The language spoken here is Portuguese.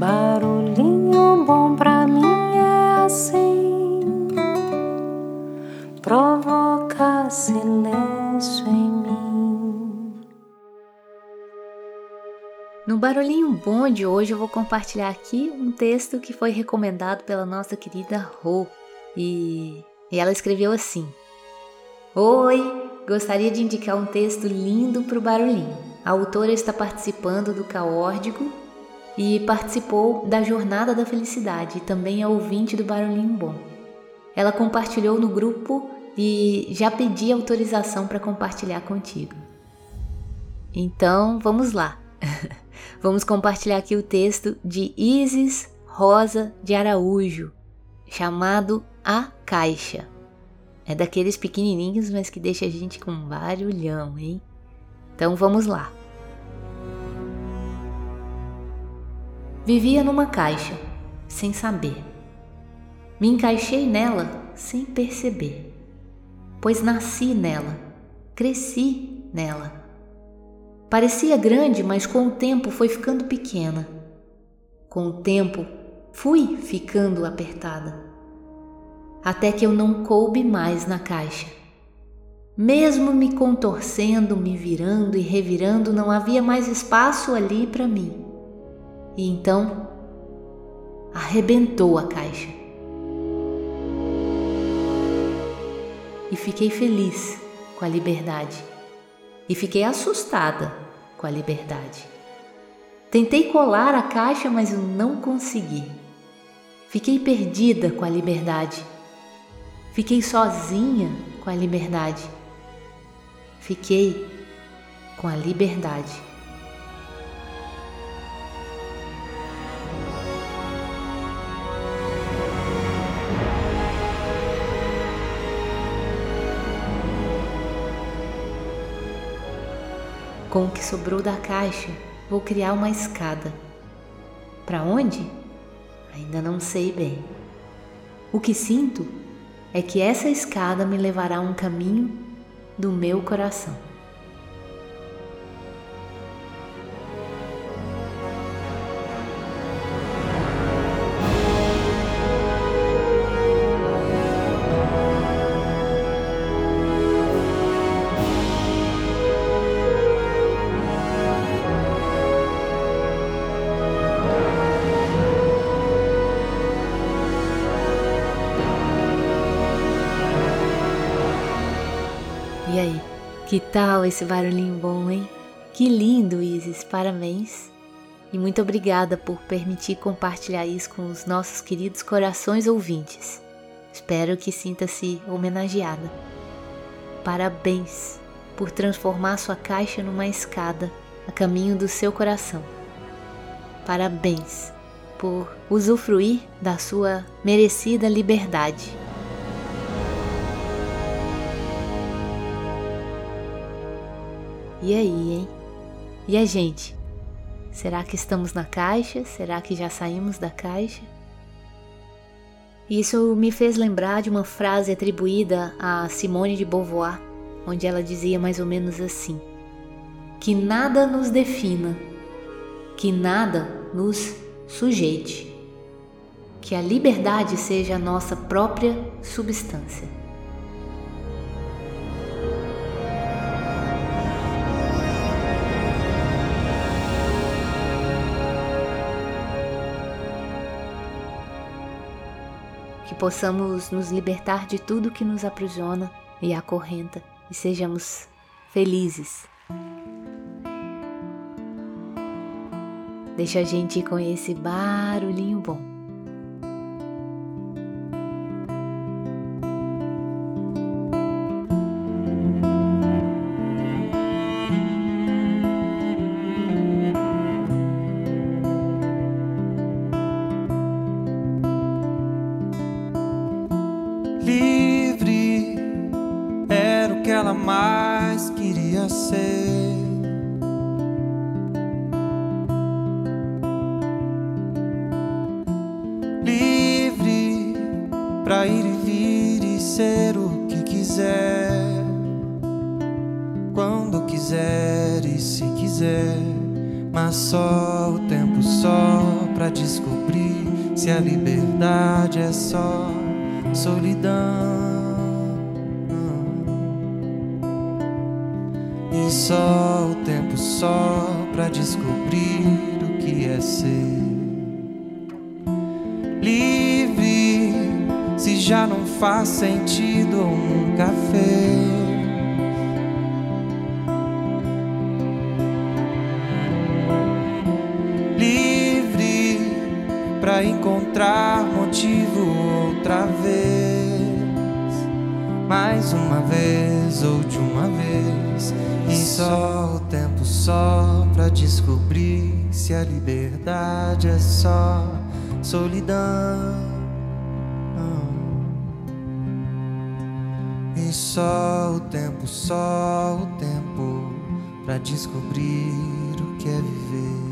Barulhinho bom pra mim é assim, provoca silêncio em mim. No Barulhinho Bom de hoje eu vou compartilhar aqui um texto que foi recomendado pela nossa querida Rô e, e ela escreveu assim: Oi, gostaria de indicar um texto lindo para o Barulhinho. A autora está participando do Caórdico e participou da Jornada da Felicidade e também é ouvinte do Barulhinho Bom. Ela compartilhou no grupo e já pedi autorização para compartilhar contigo. Então, vamos lá. vamos compartilhar aqui o texto de Isis Rosa de Araújo, chamado A Caixa. É daqueles pequenininhos, mas que deixa a gente com barulhão, hein? Então vamos lá. Vivia numa caixa, sem saber. Me encaixei nela sem perceber, pois nasci nela, cresci nela. Parecia grande, mas com o tempo foi ficando pequena. Com o tempo fui ficando apertada, até que eu não coube mais na caixa. Mesmo me contorcendo, me virando e revirando, não havia mais espaço ali para mim. E então arrebentou a caixa. E fiquei feliz com a liberdade. E fiquei assustada com a liberdade. Tentei colar a caixa, mas eu não consegui. Fiquei perdida com a liberdade. Fiquei sozinha com a liberdade. Fiquei com a liberdade. Com o que sobrou da caixa, vou criar uma escada. Para onde? Ainda não sei bem. O que sinto é que essa escada me levará a um caminho do meu coração. E aí, que tal esse barulhinho bom, hein? Que lindo, Isis, parabéns! E muito obrigada por permitir compartilhar isso com os nossos queridos corações ouvintes. Espero que sinta-se homenageada. Parabéns por transformar sua caixa numa escada a caminho do seu coração. Parabéns por usufruir da sua merecida liberdade. E aí, hein? E a gente? Será que estamos na caixa? Será que já saímos da caixa? Isso me fez lembrar de uma frase atribuída a Simone de Beauvoir, onde ela dizia mais ou menos assim: Que nada nos defina, que nada nos sujeite, que a liberdade seja a nossa própria substância. Que possamos nos libertar de tudo que nos aprisiona e acorrenta e sejamos felizes. Deixa a gente com esse barulhinho bom. Ela mais queria ser. Livre pra ir e vir e ser o que quiser, quando quiser e se quiser, mas só o tempo só pra descobrir se a liberdade é só solidão. E só o tempo só pra descobrir o que é ser livre. Se já não faz sentido ou nunca fez. Encontrar motivo outra vez, mais uma vez uma vez, e só o tempo só pra descobrir se a liberdade é só solidão. E só o tempo, só o tempo pra descobrir o que é viver.